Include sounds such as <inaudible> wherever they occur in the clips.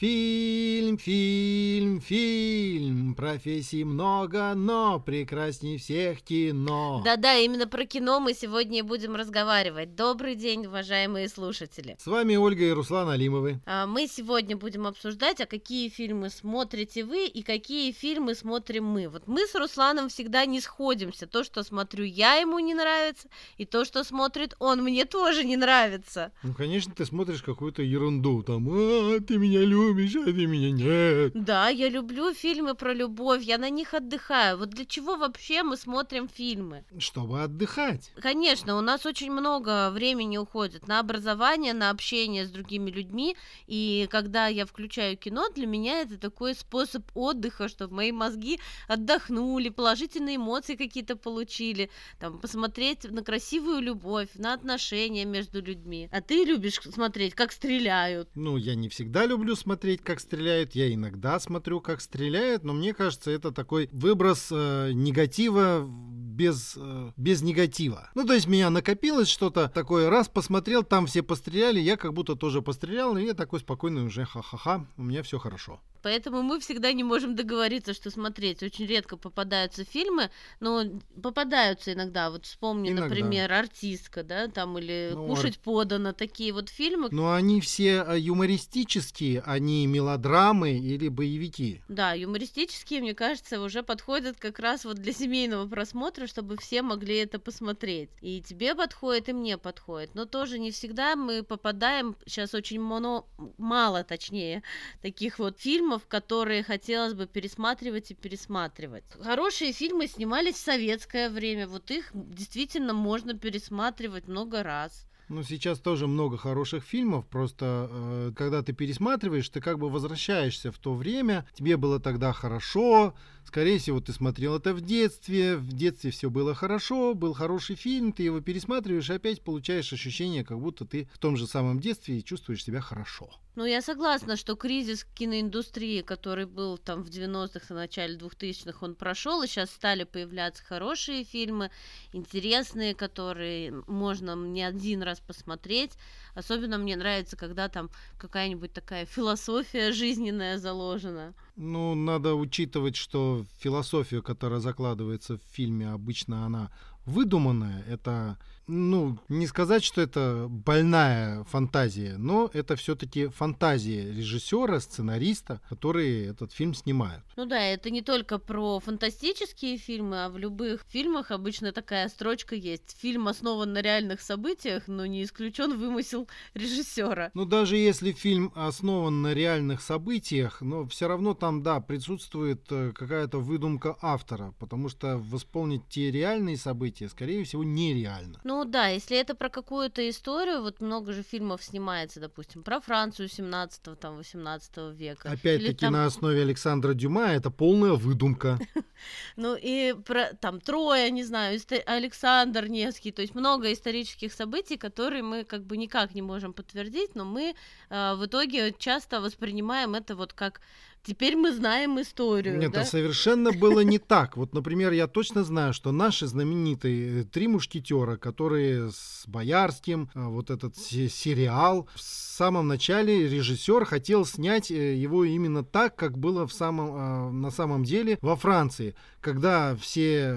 Peace. Фильм, фильм, фильм. Профессий много, но прекрасней всех кино. Да-да, именно про кино мы сегодня и будем разговаривать. Добрый день, уважаемые слушатели. С вами Ольга и Руслан Алимовы. А, Мы сегодня будем обсуждать, а какие фильмы смотрите вы и какие фильмы смотрим мы. Вот мы с Русланом всегда не сходимся. То, что смотрю я, ему не нравится, и то, что смотрит он, мне тоже не нравится. Ну, конечно, ты смотришь какую-то ерунду. Там, а, ты меня любишь, а ты меня нет. Да, я люблю фильмы про любовь, я на них отдыхаю. Вот для чего вообще мы смотрим фильмы? Чтобы отдыхать. Конечно, у нас очень много времени уходит на образование, на общение с другими людьми, и когда я включаю кино, для меня это такой способ отдыха, чтобы мои мозги отдохнули, положительные эмоции какие-то получили, там, посмотреть на красивую любовь, на отношения между людьми. А ты любишь смотреть, как стреляют. Ну, я не всегда люблю смотреть, как стреляют. Я иногда смотрю, как стреляют, но мне кажется, это такой выброс э, негатива без, э, без негатива. Ну, то есть меня накопилось что-то такое, раз посмотрел, там все постреляли, я как будто тоже пострелял, и я такой спокойный уже, ха-ха-ха, у меня все хорошо. Поэтому мы всегда не можем договориться, что смотреть. Очень редко попадаются фильмы, но попадаются иногда. Вот вспомни, Иногда. например, артистка, да, там или Ну, кушать подано, такие вот фильмы. Но они все э, юмористические, они мелодрамы или боевики. Да, юмористические, мне кажется, уже подходят как раз вот для семейного просмотра, чтобы все могли это посмотреть. И тебе подходит, и мне подходит. Но тоже не всегда мы попадаем, сейчас очень моно, мало, точнее, таких вот фильмов, которые хотелось бы пересматривать и пересматривать. Хорошие фильмы снимались в советское время, вот их действительно можно пересматривать много раз. Ну, сейчас тоже много хороших фильмов, просто э, когда ты пересматриваешь, ты как бы возвращаешься в то время, тебе было тогда хорошо, скорее всего, ты смотрел это в детстве, в детстве все было хорошо, был хороший фильм, ты его пересматриваешь и опять получаешь ощущение, как будто ты в том же самом детстве и чувствуешь себя хорошо. Ну, я согласна, что кризис киноиндустрии, который был там в 90-х и начале 2000-х, он прошел, и сейчас стали появляться хорошие фильмы, интересные, которые можно не один раз посмотреть. Особенно мне нравится, когда там какая-нибудь такая философия жизненная заложена. Ну, надо учитывать, что философия, которая закладывается в фильме, обычно она выдуманная. Это, ну, не сказать, что это больная фантазия, но это все-таки фантазия режиссера, сценариста, которые этот фильм снимают. Ну да, это не только про фантастические фильмы, а в любых фильмах обычно такая строчка есть. Фильм основан на реальных событиях, но не исключен вымысел режиссера. Ну, даже если фильм основан на реальных событиях, но все равно там, да, присутствует э, какая-то выдумка автора, потому что восполнить те реальные события, скорее всего, нереально. Ну да, если это про какую-то историю, вот много же фильмов снимается, допустим, про Францию 17 там 18 века. Опять-таки там- на основе Александра Дюма это полная выдумка. <laughs> Ну и про там Троя, не знаю, Александр Невский, то есть много исторических событий, которые мы как бы никак не можем подтвердить, но мы э, в итоге часто воспринимаем это вот как теперь мы знаем историю. Нет, да? это совершенно было не так. Вот, например, я точно знаю, что наши знаменитые э, три мушкетера, которые с Боярским, э, вот этот се- сериал, в самом начале режиссер хотел снять э, его именно так, как было в самом, э, на самом деле во Франции, когда все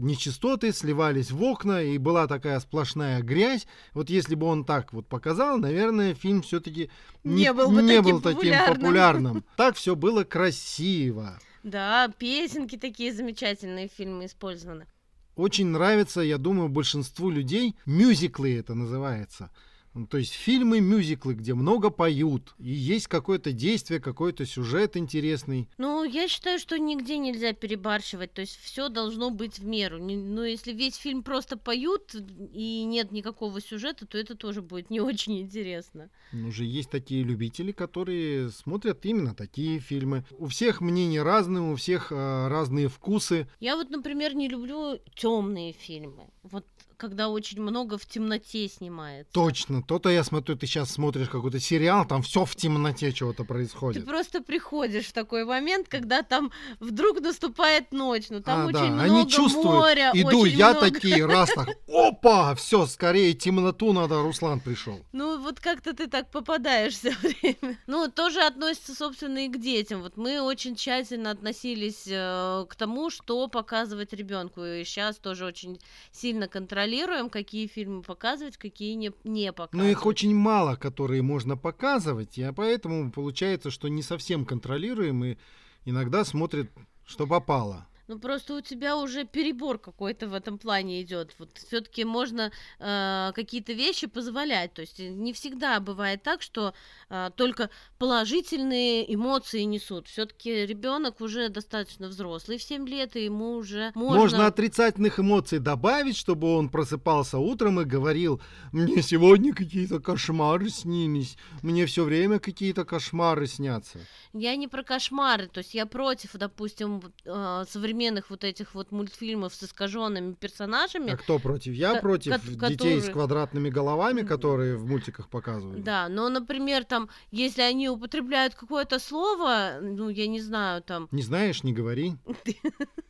нечистоты сливались в окна и была такая сплошная грязь. Вот если бы он так вот показал, наверное, фильм все-таки Не был бы не таким был таким популярным. популярным. Так все было красиво. Да, песенки такие замечательные в фильме использованы. Очень нравится, я думаю, большинству людей мюзиклы это называется. Ну, То есть фильмы, мюзиклы, где много поют, и есть какое-то действие, какой-то сюжет интересный. Ну, я считаю, что нигде нельзя перебарщивать, то есть все должно быть в меру. Не- Ну, если весь фильм просто поют и нет никакого сюжета, то это тоже будет не очень интересно. Но же есть такие любители, которые смотрят именно такие фильмы. У всех мнения разные, у всех а, разные вкусы. Я вот, например, не люблю темные фильмы. Вот когда очень много в темноте снимается. Точно, то-то я смотрю, ты сейчас смотришь какой-то сериал, там все в темноте чего-то Ты происходит. просто приходишь в такой момент, когда там вдруг наступает ночь, ну там А, очень да, много они чувствуют, моря, иду, очень я много- такие, раз так, опа, все, скорее темноту надо, Руслан пришел. Ну, вот как-то ты так попадаешь все <laughs> время. Ну, тоже относится, собственно, и к детям. Вот мы очень тщательно относились э, к тому, что показывать ребенку. И сейчас тоже очень сильно контролируем, какие фильмы показывать, какие не, не показывать. Но их очень мало, которые можно показывать, и поэтому получается, что не совсем контролируем и иногда смотрят, что попало. Ну просто у тебя уже перебор какой-то в этом плане идет. Вот все-таки можно э, какие-то вещи позволять. То есть не всегда бывает так, что э, только положительные эмоции несут. Все-таки ребенок уже достаточно взрослый в 7 лет, и ему уже можно. Можно отрицательных эмоций добавить, чтобы он просыпался утром и говорил, мне сегодня какие-то кошмары снились, мне все время какие-то кошмары снятся. Я не про кошмары, то есть я против, допустим, э, современных вот этих вот мультфильмов с искаженными персонажами. А кто против? Я Ко- против ко- детей с которые- квадратными головами, которые в мультиках показывают. Да, но, например, там, если они употребляют какое-то слово, ну, я не знаю, там, Не знаешь, не говори. <laughs>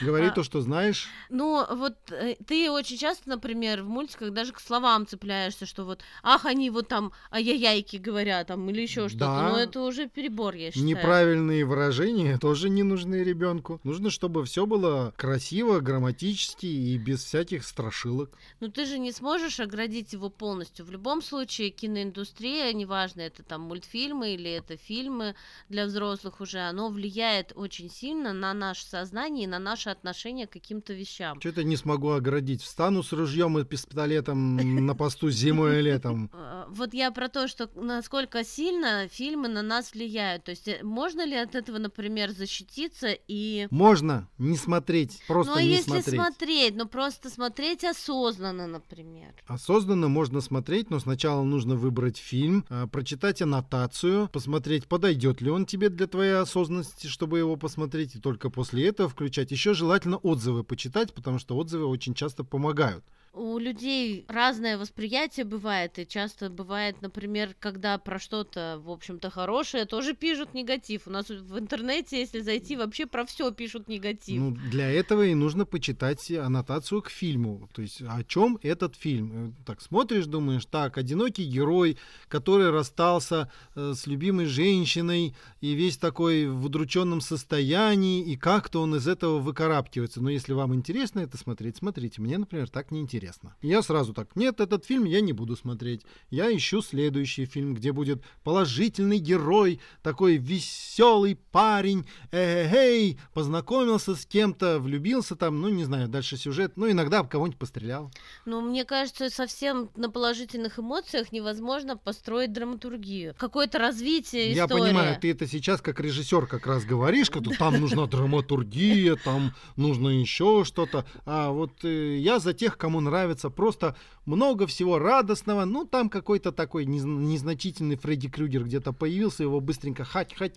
Говори А. то, что знаешь. ну, вот э, ты очень часто, например, в мультиках даже к словам цепляешься, что вот, ах, они вот там ай-яйки говорят, там, или еще что-то, Да. но это уже перебор, я считаю. Неправильные выражения тоже не нужны ребенку. Нужно, чтобы все было красиво, грамматически и без всяких страшилок. Но ты же не сможешь оградить его полностью. В любом случае, киноиндустрия, неважно, это там мультфильмы или это фильмы для взрослых уже, оно влияет очень сильно на наше сознание на наше отношение к каким-то вещам. Что-то не смогу оградить. Встану с ружьем и пистолетом на посту зимой и летом. <laughs> Э, Вот я про то, что насколько сильно фильмы на нас влияют. То есть э, можно ли от этого, например, защититься и... Можно не смотреть, просто ну, а не если смотреть. смотреть, ну просто смотреть осознанно, например. Осознанно можно смотреть, но сначала нужно выбрать фильм, а, прочитать аннотацию, посмотреть, подойдет ли он тебе для твоей осознанности, чтобы его посмотреть, и только после этого включать. Еще желательно отзывы почитать, потому что отзывы очень часто помогают. У людей разное восприятие бывает, и часто бывает, например, когда про что-то, в общем-то, хорошее, тоже пишут негатив. У нас в интернете, если зайти, вообще про все пишут негатив. Ну, для этого и нужно почитать аннотацию к фильму. То есть о чем этот фильм. Э, Так смотришь, думаешь, так, одинокий герой, который расстался э, с любимой женщиной и весь такой в удрученном состоянии, и как-то он из этого выкарабкивается. Но если вам интересно это смотреть, смотрите. Мне, например, так не интересно. Я сразу так, нет, этот фильм я не буду смотреть. Я ищу следующий фильм, где будет положительный герой, такой веселый парень, эй, познакомился с кем-то, влюбился там, ну, не знаю, дальше сюжет, ну, иногда кого-нибудь пострелял. Но мне кажется, совсем на положительных эмоциях невозможно построить драматургию. Какое-то развитие Я истории. понимаю, ты это сейчас как режиссер как раз говоришь, что там нужна драматургия, там нужно еще что-то. А вот э, я за тех, кому нравится просто много всего радостного. Ну, там какой-то такой нез- незначительный Фредди Крюгер где-то появился, его быстренько хать-хать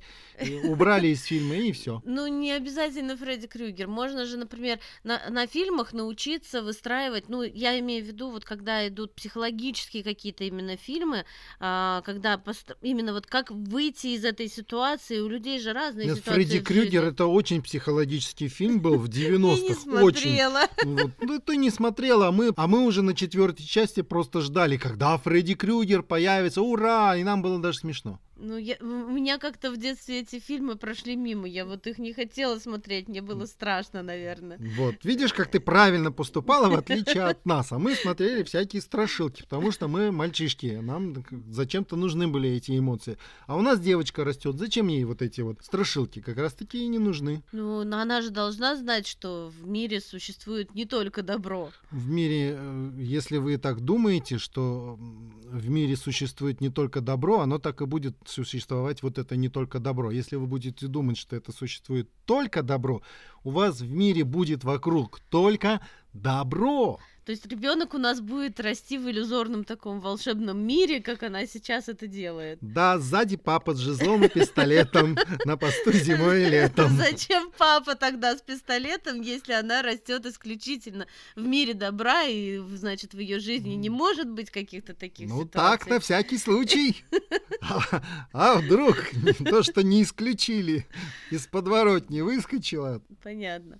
убрали из фильма, и все. Ну, не обязательно Фредди Крюгер. Можно же, например, на, на фильмах научиться выстраивать, ну, я имею в виду, вот когда идут психологические какие-то именно фильмы, а, когда пост- именно вот как выйти из этой ситуации, у людей же разные Нет, ситуации Фредди Крюгер это очень психологический фильм был в <laughs> Я не 90-х. Очень. Ну, ты не смотрела, а мы, а мы уже на четвертой части просто ждали, когда Фредди Крюгер появится. Ура! И нам было даже смешно. Ну, я, у меня как-то в детстве эти фильмы прошли мимо. Я вот их не хотела смотреть, мне было страшно, наверное. Вот. Видишь, как ты правильно поступала, в отличие от нас. А мы смотрели всякие страшилки, потому что мы мальчишки. Нам зачем-то нужны были эти эмоции. А у нас девочка растет. Зачем ей вот эти вот страшилки? Как раз таки и не нужны. Ну, но она же должна знать, что в мире существует не только добро. В мире, э, если вы так думаете, что в мире существует не только добро, оно так и будет существовать вот это не только добро. Если вы будете думать, что это существует только добро, у вас в мире будет вокруг только добро. То есть ребенок у нас будет расти в иллюзорном таком волшебном мире, как она сейчас это делает. Да, сзади папа с жезлом и пистолетом <laughs> на посту зимой и летом. Зачем папа тогда с пистолетом, если она растет исключительно в мире добра и, значит, в ее жизни не может быть каких-то таких Ну ситуаций? так, на всякий случай. А, а вдруг то, что не исключили, из подворотни выскочила? Понятно.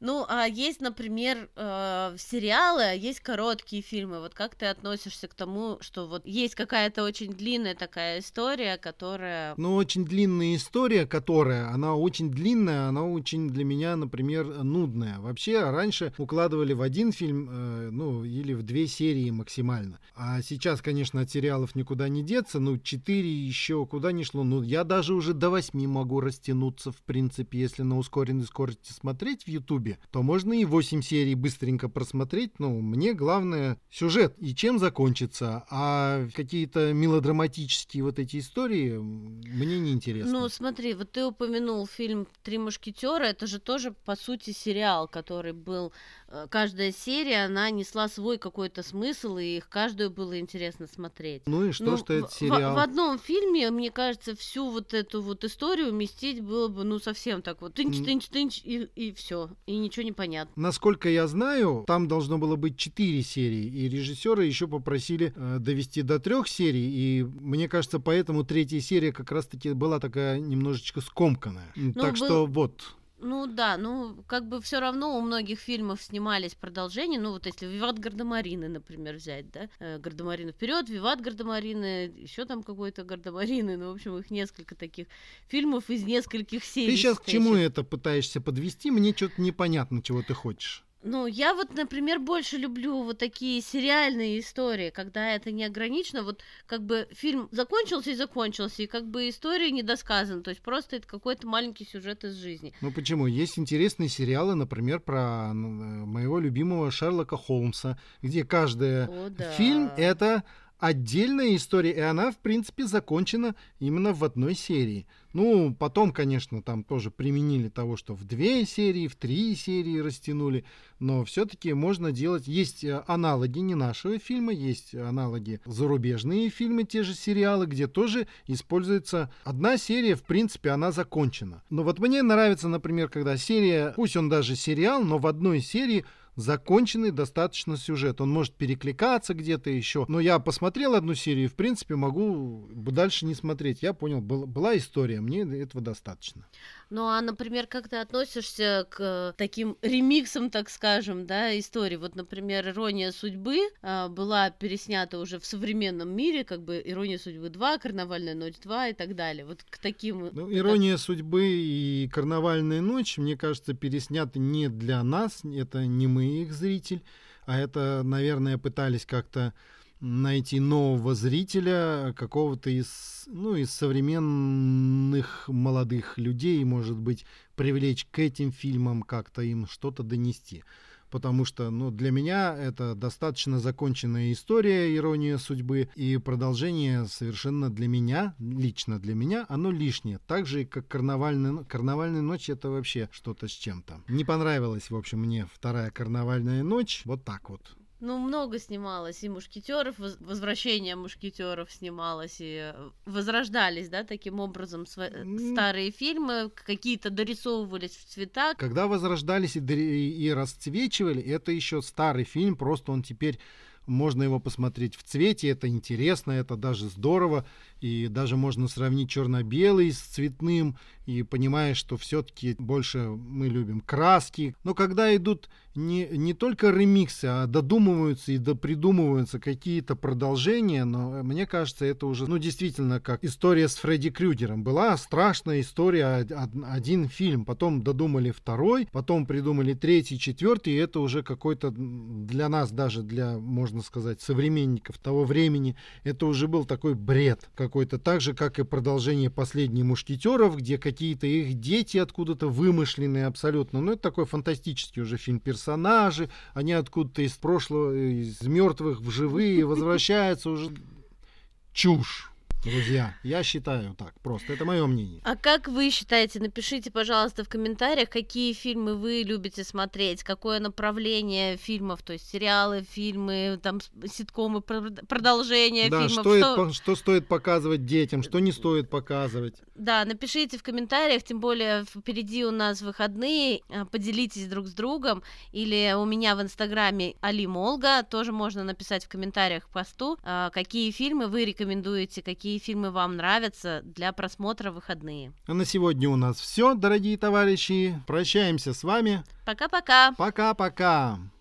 Ну, а есть, например, э, сериалы, а есть короткие фильмы. Вот как ты относишься к тому, что вот есть какая-то очень длинная такая история, которая... Ну, очень длинная история, которая, она очень длинная, она очень для меня, например, нудная. Вообще, раньше укладывали в один фильм, э, ну, или в две серии максимально. А сейчас, конечно, от сериалов никуда не деться, ну, четыре еще куда не шло. Ну, я даже уже до восьми могу растянуться, в принципе, если на ускоренной скорости смотреть в Ютубе, то можно и 8 серий быстренько просмотреть. Ну, мне главное сюжет и чем закончится. А какие-то мелодраматические вот эти истории мне не интересны. Ну, смотри, вот ты упомянул фильм «Три мушкетера», это же тоже, по сути, сериал, который был... э, Каждая серия, она несла свой какой-то смысл, и их каждую было интересно смотреть. Ну и что, Ну, что в- это в- сериал? В, одном фильме, мне кажется, всю вот эту вот историю уместить было бы, ну, совсем так вот, тынч-тынч-тынч, и, и все, и ничего не понятно. Насколько я знаю, там должно было быть четыре серии, и режиссеры еще попросили э, довести до трех серий, и мне кажется, поэтому третья серия как раз-таки была такая немножечко скомканная. так был- что вот. Ну да, ну как бы все равно у многих фильмов снимались продолжения. Ну вот если Виват Гардемарины, например, взять, да, э, Гардемарины вперед, Виват Гардемарины, еще там какой-то Гардемарины, ну в общем их несколько таких фильмов из нескольких серий. Ты сейчас к чему это пытаешься подвести? Мне что-то непонятно, чего ты хочешь. Ну, я вот, например, больше люблю вот такие сериальные истории, когда это не ограничено. Вот как бы фильм закончился и закончился, и как бы история не досказана. То есть просто это какой-то маленький сюжет из жизни. Ну почему? Есть интересные сериалы, например, про м, моего любимого Шерлока Холмса, где каждый О, да. фильм это отдельная история, и она, в принципе, закончена именно в одной серии. Ну, потом, конечно, там тоже применили того, что в две серии, в три серии растянули, но все-таки можно делать... Есть э, аналоги не нашего фильма, есть аналоги зарубежные фильмы, те же сериалы, где тоже используется одна серия, в принципе, она закончена. Но вот мне нравится, например, когда серия, пусть он даже сериал, но в одной серии законченный достаточно сюжет. Он может перекликаться где-то еще. Но я посмотрел одну серию, и, в принципе, могу дальше не смотреть. Я понял, был- была история, мне этого достаточно. Ну, а, например, как ты относишься к э, таким ремиксам, так скажем, да, истории? Вот, например, «Ирония судьбы» а, была переснята уже в современном мире, как бы «Ирония судьбы 2», «Карнавальная ночь 2» и так далее. Вот к таким... Ну, «Ирония судьбы» и «Карнавальная ночь», мне кажется, пересняты не для нас, это не мы их зритель, а это, наверное, пытались как-то найти нового зрителя, какого-то из, ну, из современных молодых людей, может быть, привлечь к этим фильмам, как-то им что-то донести. Потому что ну, для меня это достаточно законченная история «Ирония судьбы», и продолжение совершенно для меня, лично для меня, оно лишнее. Так же, как «Карнавальная, «Карнавальная ночь» — это вообще что-то с чем-то. Не понравилась, в общем, мне вторая «Карнавальная ночь». Вот так вот. Ну, много снималось, и мушкетеров, возвращение мушкетеров снималось, и э, возрождались, да, таким образом сва- э, старые фильмы, какие-то дорисовывались в цвета. Когда возрождались и, и расцвечивали, это еще старый фильм, просто он теперь можно его посмотреть в цвете, это интересно, это даже здорово, и даже можно сравнить черно-белый с цветным, и понимаешь, что все-таки больше мы любим краски. Но когда идут не, не только ремиксы, а додумываются и допридумываются какие-то продолжения, но э, мне кажется, это уже, ну, действительно, как история с Фредди Крюгером. Была страшная история, од- од- один фильм, потом додумали второй, потом придумали третий, четвертый, и это уже какой-то для нас, даже для, можно сказать, современников того времени, это уже был такой бред какой-то, так же, как и продолжение «Последних мушкетеров», где какие-то их дети откуда-то вымышленные абсолютно, ну, это такой фантастический уже фильм персонажи, они откуда-то из прошлого, из мертвых в живые возвращаются уже чушь. Друзья, я считаю так, просто это мое мнение. А как вы считаете? Напишите, пожалуйста, в комментариях, какие фильмы вы любите смотреть, какое направление фильмов, то есть сериалы, фильмы, там ситкомы, продолжение да, фильмов. Что, что... что стоит показывать детям, что не стоит показывать. Да, напишите в комментариях, тем более впереди у нас выходные, а, поделитесь друг с другом, или у меня в инстаграме Али Молга, тоже можно написать в комментариях к посту, а, какие фильмы вы рекомендуете, какие фильмы вам нравятся для просмотра выходные. А на сегодня у нас все, дорогие товарищи. Прощаемся с вами. Пока-пока. Пока-пока.